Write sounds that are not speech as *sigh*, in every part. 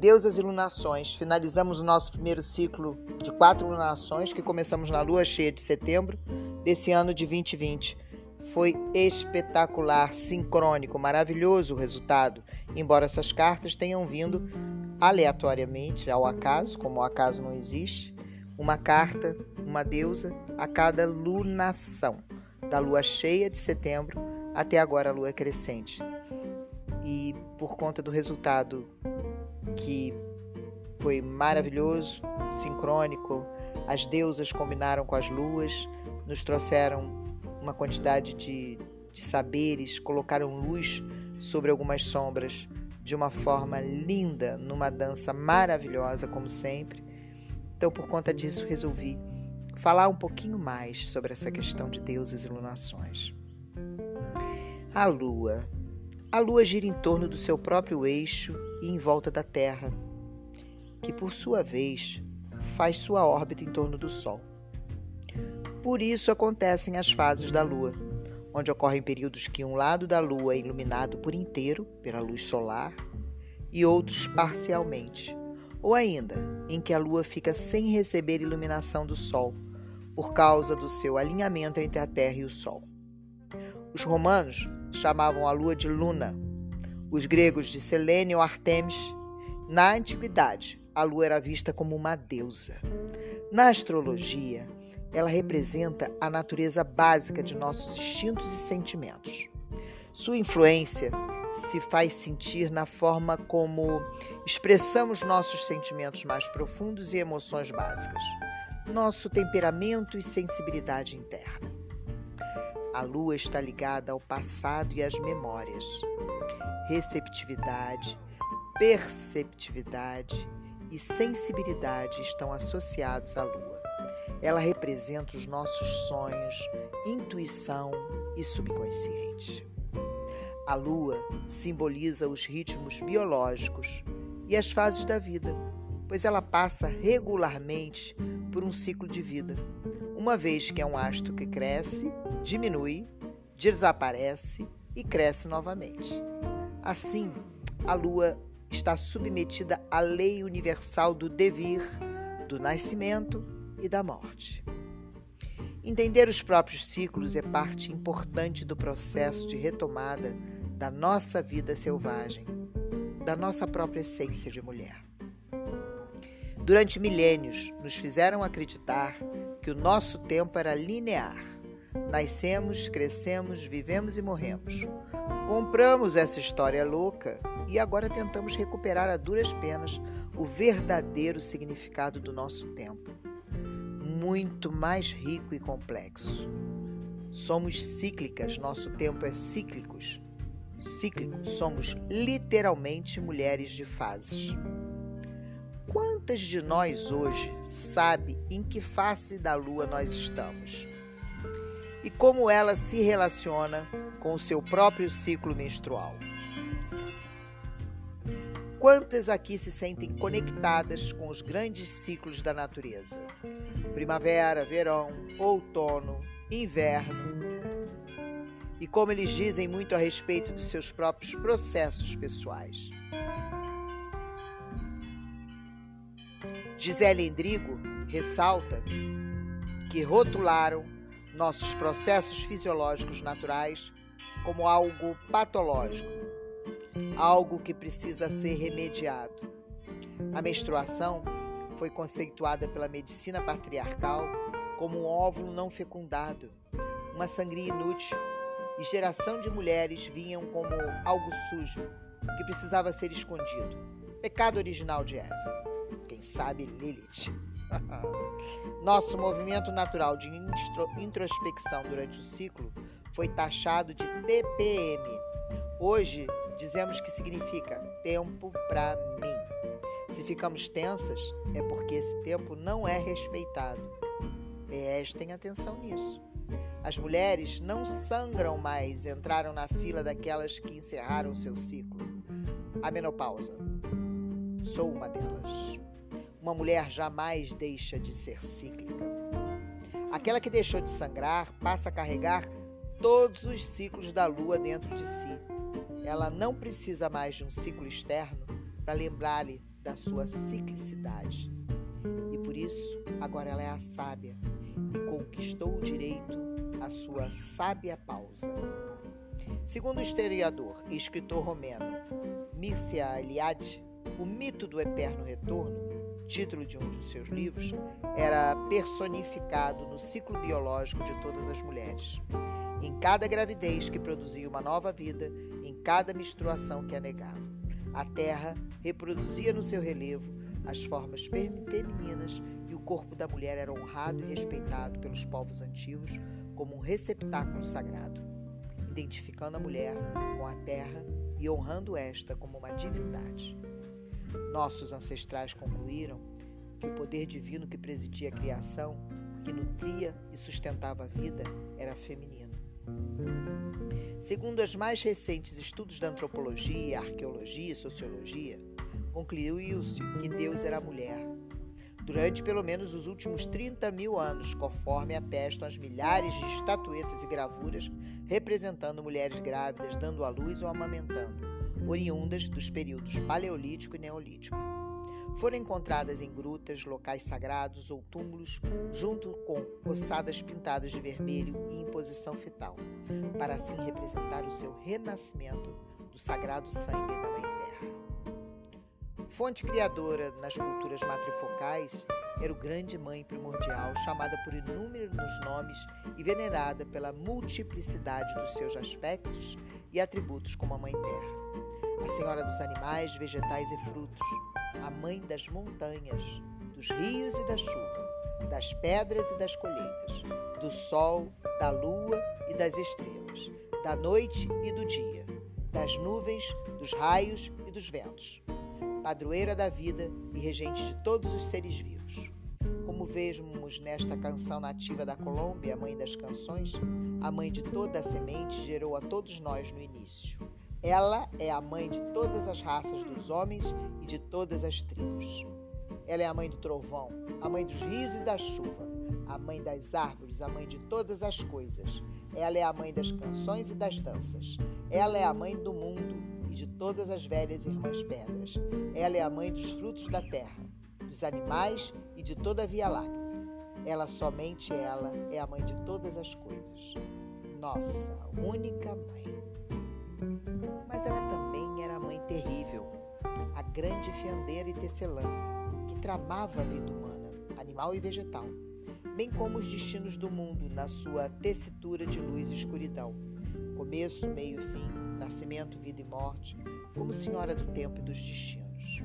Deusas e lunações. Finalizamos o nosso primeiro ciclo de quatro lunações que começamos na lua cheia de setembro desse ano de 2020. Foi espetacular, sincrônico, maravilhoso o resultado, embora essas cartas tenham vindo aleatoriamente, ao acaso, como o acaso não existe, uma carta, uma deusa a cada lunação, da lua cheia de setembro até agora a lua crescente. E por conta do resultado que foi maravilhoso, sincrônico, as deusas combinaram com as luas, nos trouxeram uma quantidade de, de saberes, colocaram luz sobre algumas sombras de uma forma linda, numa dança maravilhosa, como sempre. Então, por conta disso, resolvi falar um pouquinho mais sobre essa questão de deuses e lunações. A Lua. A Lua gira em torno do seu próprio eixo e em volta da Terra, que por sua vez faz sua órbita em torno do Sol. Por isso acontecem as fases da Lua, onde ocorrem períodos que um lado da Lua é iluminado por inteiro pela luz solar e outros parcialmente, ou ainda em que a Lua fica sem receber iluminação do Sol por causa do seu alinhamento entre a Terra e o Sol. Os romanos chamavam a Lua de Luna, os gregos de Selene ou Artemis. Na antiguidade, a Lua era vista como uma deusa. Na astrologia, ela representa a natureza básica de nossos instintos e sentimentos. Sua influência se faz sentir na forma como expressamos nossos sentimentos mais profundos e emoções básicas, nosso temperamento e sensibilidade interna. A lua está ligada ao passado e às memórias. Receptividade, perceptividade e sensibilidade estão associados à lua. Ela representa os nossos sonhos, intuição e subconsciente. A lua simboliza os ritmos biológicos e as fases da vida, pois ela passa regularmente por um ciclo de vida, uma vez que é um astro que cresce, diminui, desaparece e cresce novamente. Assim, a lua está submetida à lei universal do devir, do nascimento e da morte. Entender os próprios ciclos é parte importante do processo de retomada da nossa vida selvagem, da nossa própria essência de mulher. Durante milênios, nos fizeram acreditar que o nosso tempo era linear. Nascemos, crescemos, vivemos e morremos. Compramos essa história louca e agora tentamos recuperar a duras penas o verdadeiro significado do nosso tempo. Muito mais rico e complexo. Somos cíclicas, nosso tempo é cíclicos cíclico, somos literalmente mulheres de fases. Quantas de nós hoje sabe em que face da lua nós estamos? E como ela se relaciona com o seu próprio ciclo menstrual? Quantas aqui se sentem conectadas com os grandes ciclos da natureza? Primavera, verão, outono, inverno, e como eles dizem muito a respeito dos seus próprios processos pessoais. Gisele Endrigo ressalta que rotularam nossos processos fisiológicos naturais como algo patológico, algo que precisa ser remediado. A menstruação foi conceituada pela medicina patriarcal como um óvulo não fecundado, uma sangria inútil e geração de mulheres vinham como algo sujo que precisava ser escondido. Pecado original de Eva. Quem sabe Lilith. *laughs* Nosso movimento natural de introspecção durante o ciclo foi taxado de TPM. Hoje dizemos que significa tempo para mim. Se ficamos tensas, é porque esse tempo não é respeitado. Prestem atenção nisso. As mulheres não sangram mais, entraram na fila daquelas que encerraram seu ciclo. A menopausa. Sou uma delas. Uma mulher jamais deixa de ser cíclica. Aquela que deixou de sangrar passa a carregar todos os ciclos da lua dentro de si. Ela não precisa mais de um ciclo externo para lembrar-lhe da sua ciclicidade. E por isso, agora ela é a sábia e conquistou o direito à sua sábia pausa. Segundo o historiador e escritor romeno Mircea Eliade, o mito do eterno retorno, título de um dos seus livros, era personificado no ciclo biológico de todas as mulheres. Em cada gravidez que produzia uma nova vida, em cada menstruação que a negava. A terra reproduzia no seu relevo as formas femininas e o corpo da mulher era honrado e respeitado pelos povos antigos como um receptáculo sagrado, identificando a mulher com a terra e honrando esta como uma divindade. Nossos ancestrais concluíram que o poder divino que presidia a criação, que nutria e sustentava a vida, era feminino. Segundo os mais recentes estudos da antropologia, arqueologia e sociologia, concluiu-se que Deus era mulher. Durante pelo menos os últimos 30 mil anos, conforme atestam as milhares de estatuetas e gravuras representando mulheres grávidas dando à luz ou amamentando, oriundas dos períodos Paleolítico e Neolítico. Foram encontradas em grutas, locais sagrados ou túmulos, junto com ossadas pintadas de vermelho e em posição fetal, para assim representar o seu renascimento do sagrado sangue da Mãe Terra. Fonte criadora nas culturas matrifocais, era o grande mãe primordial, chamada por inúmeros nomes e venerada pela multiplicidade dos seus aspectos e atributos como a Mãe Terra. A Senhora dos animais, vegetais e frutos, a Mãe das montanhas, dos rios e da chuva, das pedras e das colheitas, do sol, da lua e das estrelas, da noite e do dia, das nuvens, dos raios e dos ventos padroeira da vida e regente de todos os seres vivos. Como vemos nesta canção nativa da Colômbia, a mãe das canções, a mãe de toda a semente gerou a todos nós no início. Ela é a mãe de todas as raças dos homens e de todas as tribos. Ela é a mãe do trovão, a mãe dos rios e da chuva, a mãe das árvores, a mãe de todas as coisas. Ela é a mãe das canções e das danças. Ela é a mãe do mundo e de todas as velhas irmãs pedras. Ela é a mãe dos frutos da terra, dos animais e de toda a Via Láctea. Ela, somente ela, é a mãe de todas as coisas. Nossa única mãe. Mas ela também era a mãe terrível, a grande fiandeira e tecelã, que tramava a vida humana, animal e vegetal, bem como os destinos do mundo na sua tessitura de luz e escuridão, começo, meio e fim, nascimento, vida e morte, como Senhora do tempo e dos destinos.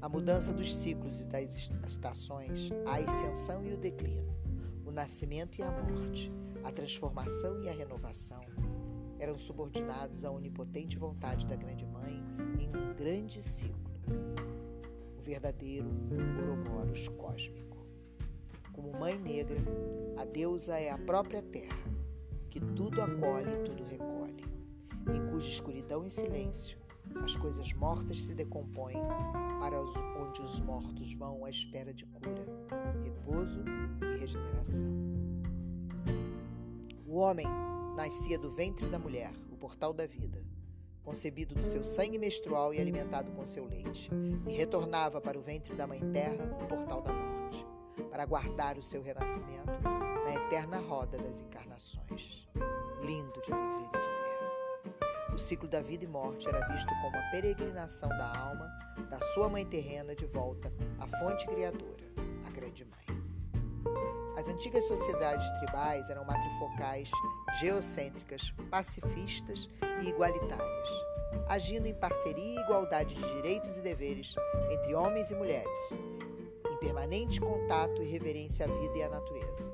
A mudança dos ciclos e das estações, a ascensão e o declínio, o nascimento e a morte, a transformação e a renovação eram subordinados à onipotente vontade da Grande Mãe em um grande ciclo, o verdadeiro Ouroboros cósmico. Como Mãe Negra, a deusa é a própria terra, que tudo acolhe e tudo recolhe em cuja escuridão e silêncio as coisas mortas se decompõem para onde os mortos vão à espera de cura, repouso e regeneração. O homem nascia do ventre da mulher, o portal da vida, concebido do seu sangue menstrual e alimentado com seu leite, e retornava para o ventre da mãe terra, o portal da morte, para guardar o seu renascimento na eterna roda das encarnações. Lindo de viver e de o ciclo da vida e morte era visto como a peregrinação da alma da sua mãe terrena de volta à fonte criadora. As antigas sociedades tribais eram matrifocais, geocêntricas, pacifistas e igualitárias, agindo em parceria e igualdade de direitos e deveres entre homens e mulheres, em permanente contato e reverência à vida e à natureza.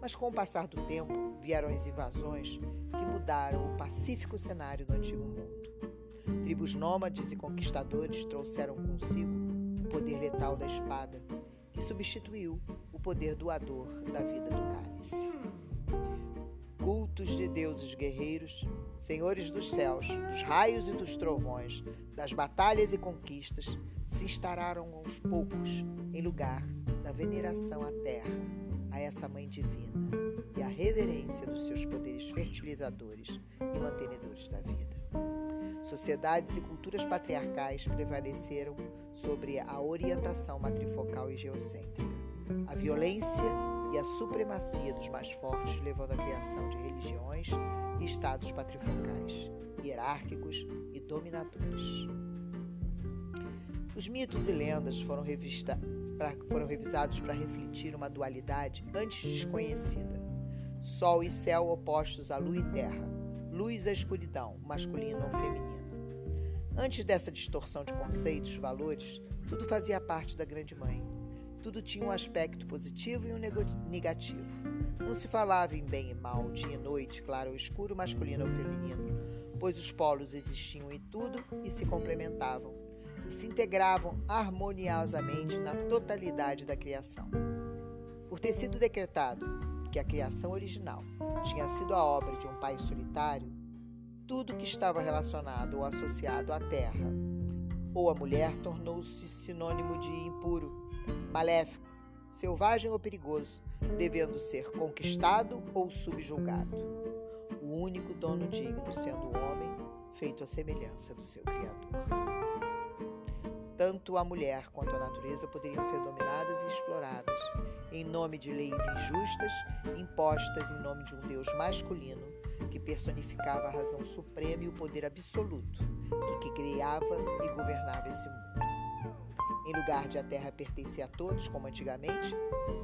Mas com o passar do tempo, vieram as invasões que mudaram o pacífico cenário do antigo mundo. Tribos nômades e conquistadores trouxeram consigo o poder letal da espada, que substituiu o poder doador da vida do cálice. Cultos de deuses guerreiros, senhores dos céus, dos raios e dos trovões, das batalhas e conquistas, se instalaram aos poucos em lugar da veneração à terra, a essa mãe divina e a reverência dos seus poderes fertilizadores e mantenedores da vida. sociedades e culturas patriarcais prevaleceram sobre a orientação matrifocal e geocêntrica. A violência e a supremacia dos mais fortes levando à criação de religiões e estados patrifocais, hierárquicos e dominadores. Os mitos e lendas foram, revista, pra, foram revisados para refletir uma dualidade antes desconhecida: sol e céu opostos à lua e terra, luz à escuridão, masculino ou feminino. Antes dessa distorção de conceitos, valores, tudo fazia parte da Grande Mãe. Tudo tinha um aspecto positivo e um negativo. Não se falava em bem e mal, dia e noite, claro ou escuro, masculino ou feminino, pois os polos existiam em tudo e se complementavam, e se integravam harmoniosamente na totalidade da criação. Por ter sido decretado que a criação original tinha sido a obra de um pai solitário, tudo que estava relacionado ou associado à terra ou à mulher tornou-se sinônimo de impuro, maléfico, selvagem ou perigoso, devendo ser conquistado ou subjulgado. O único dono digno sendo o homem, feito à semelhança do seu Criador. Tanto a mulher quanto a natureza poderiam ser dominadas e exploradas, em nome de leis injustas impostas em nome de um Deus masculino que personificava a razão suprema e o poder absoluto, que, que criava e governava esse mundo. Em lugar de a terra pertencer a todos, como antigamente,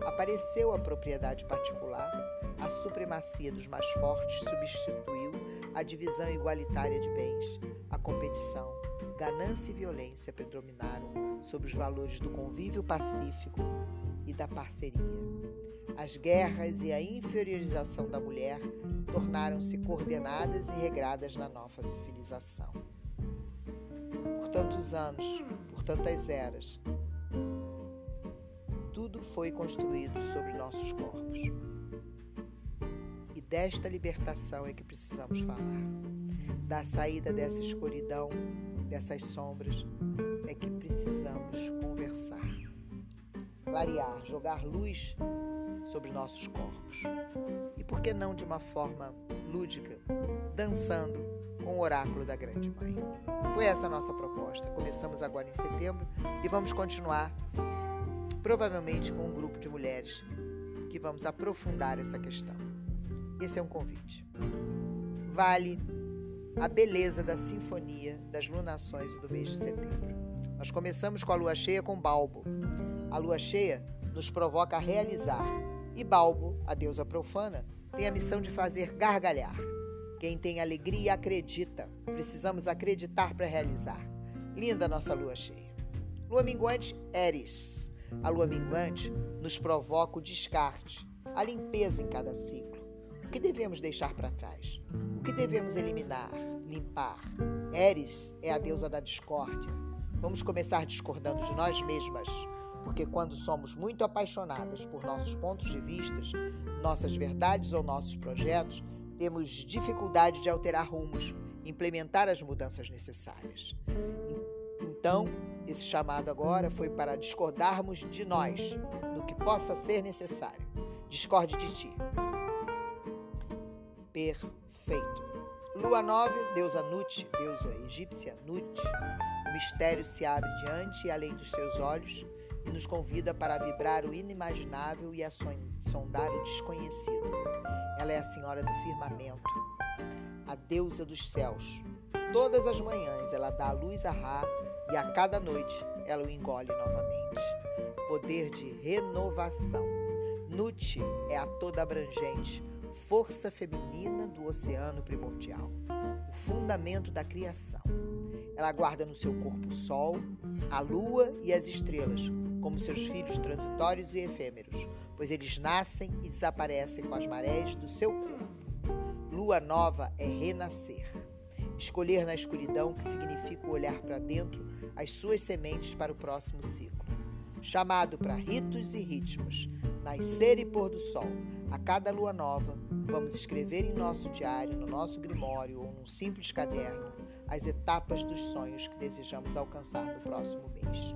apareceu a propriedade particular, a supremacia dos mais fortes substituiu a divisão igualitária de bens, a competição, ganância e violência predominaram sobre os valores do convívio pacífico e da parceria. As guerras e a inferiorização da mulher tornaram-se coordenadas e regradas na nova civilização. Por tantos anos, por tantas eras, tudo foi construído sobre nossos corpos. E desta libertação é que precisamos falar. Da saída dessa escuridão, dessas sombras, é que precisamos conversar. Clarear, jogar luz sobre nossos corpos. E por que não de uma forma lúdica, dançando com o oráculo da Grande Mãe? Foi essa a nossa proposta. Começamos agora em setembro e vamos continuar, provavelmente com um grupo de mulheres que vamos aprofundar essa questão. Esse é um convite. Vale a beleza da sinfonia das lunações do mês de setembro. Nós começamos com a lua cheia com Balbo. A lua cheia nos provoca a realizar e Balbo, a deusa profana, tem a missão de fazer gargalhar. Quem tem alegria acredita. Precisamos acreditar para realizar. Linda nossa lua cheia. Lua minguante, Eris. A lua minguante nos provoca o descarte, a limpeza em cada ciclo. O que devemos deixar para trás? O que devemos eliminar, limpar? Eris é a deusa da discórdia. Vamos começar discordando de nós mesmas porque quando somos muito apaixonadas por nossos pontos de vista, nossas verdades ou nossos projetos, temos dificuldade de alterar rumos, implementar as mudanças necessárias. Então, esse chamado agora foi para discordarmos de nós, do que possa ser necessário. Discorde de ti. Perfeito. Lua nova, deusa Nut, deusa egípcia Nut. O mistério se abre diante e além dos seus olhos e nos convida para vibrar o inimaginável e a sondar o desconhecido. Ela é a Senhora do Firmamento, a deusa dos céus. Todas as manhãs ela dá a luz a Ra e a cada noite ela o engole novamente. Poder de renovação. Nut é a toda abrangente, força feminina do oceano primordial, o fundamento da criação. Ela guarda no seu corpo o sol, a lua e as estrelas, como seus filhos transitórios e efêmeros, pois eles nascem e desaparecem com as marés do seu corpo. Lua nova é renascer. Escolher na escuridão, que significa olhar para dentro, as suas sementes para o próximo ciclo. Chamado para ritos e ritmos, nascer e pôr do sol, a cada lua nova, vamos escrever em nosso diário, no nosso grimório ou num simples caderno as etapas dos sonhos que desejamos alcançar no próximo mês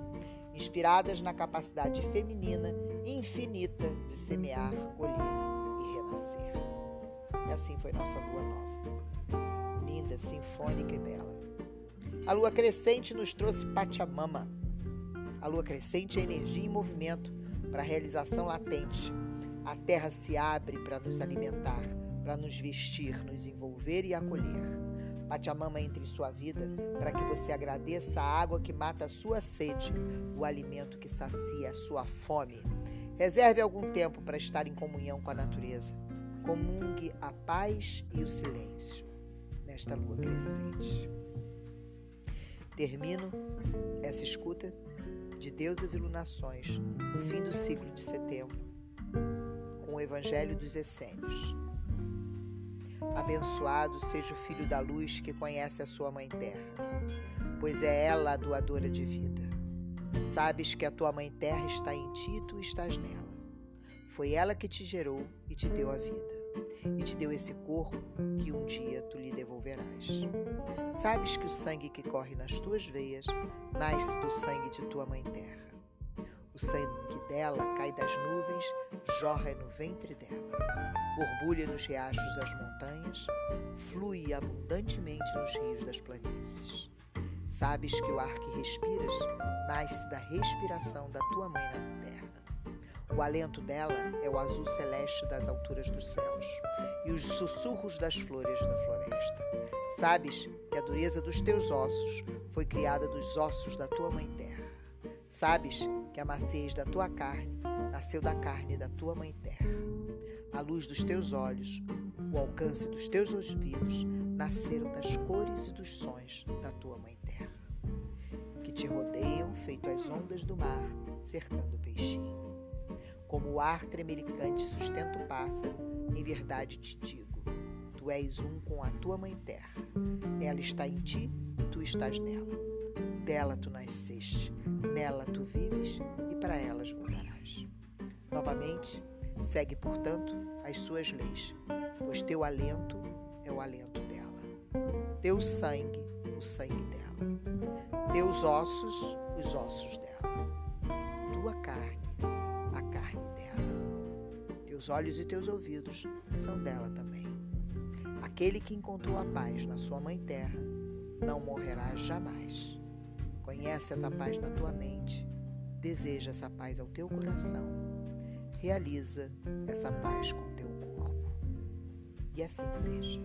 inspiradas na capacidade feminina infinita de semear, colher e renascer. E assim foi nossa lua nova. Linda, sinfônica e bela. A lua crescente nos trouxe Pachamama. A lua crescente é energia em movimento para a realização latente. A terra se abre para nos alimentar, para nos vestir, nos envolver e acolher. Pachamama entre em sua vida para que você agradeça a água que mata a sua sede, o alimento que sacia a sua fome. Reserve algum tempo para estar em comunhão com a natureza. Comungue a paz e o silêncio nesta lua crescente. Termino essa escuta de Deusas e Lunações no fim do ciclo de setembro com o Evangelho dos Essênios. Abençoado seja o filho da luz que conhece a sua mãe terra, pois é ela a doadora de vida. Sabes que a tua mãe terra está em ti e tu estás nela. Foi ela que te gerou e te deu a vida e te deu esse corpo que um dia tu lhe devolverás. Sabes que o sangue que corre nas tuas veias nasce do sangue de tua mãe terra. O sangue dela cai das nuvens, jorra no ventre dela, borbulha nos riachos das montanhas, flui abundantemente nos rios das planícies. Sabes que o ar que respiras nasce da respiração da tua mãe na terra. O alento dela é o azul celeste das alturas dos céus e os sussurros das flores da floresta. Sabes que a dureza dos teus ossos foi criada dos ossos da tua mãe terra. Sabes que a maciez da tua carne nasceu da carne da tua mãe terra. A luz dos teus olhos, o alcance dos teus ouvidos nasceram das cores e dos sons da tua mãe terra, que te rodeiam feito as ondas do mar cercando o peixinho. Como o ar tremelicante sustenta o pássaro, em verdade te digo: tu és um com a tua mãe terra. Ela está em ti e tu estás nela. Dela tu nasceste, nela tu vives e para elas voltarás. Novamente, segue, portanto, as suas leis, pois teu alento é o alento dela, teu sangue, o sangue dela, teus ossos, os ossos dela, tua carne teus olhos e teus ouvidos são dela também. Aquele que encontrou a paz na sua mãe terra não morrerá jamais. Conhece essa paz na tua mente, deseja essa paz ao teu coração, realiza essa paz com teu corpo. E assim seja.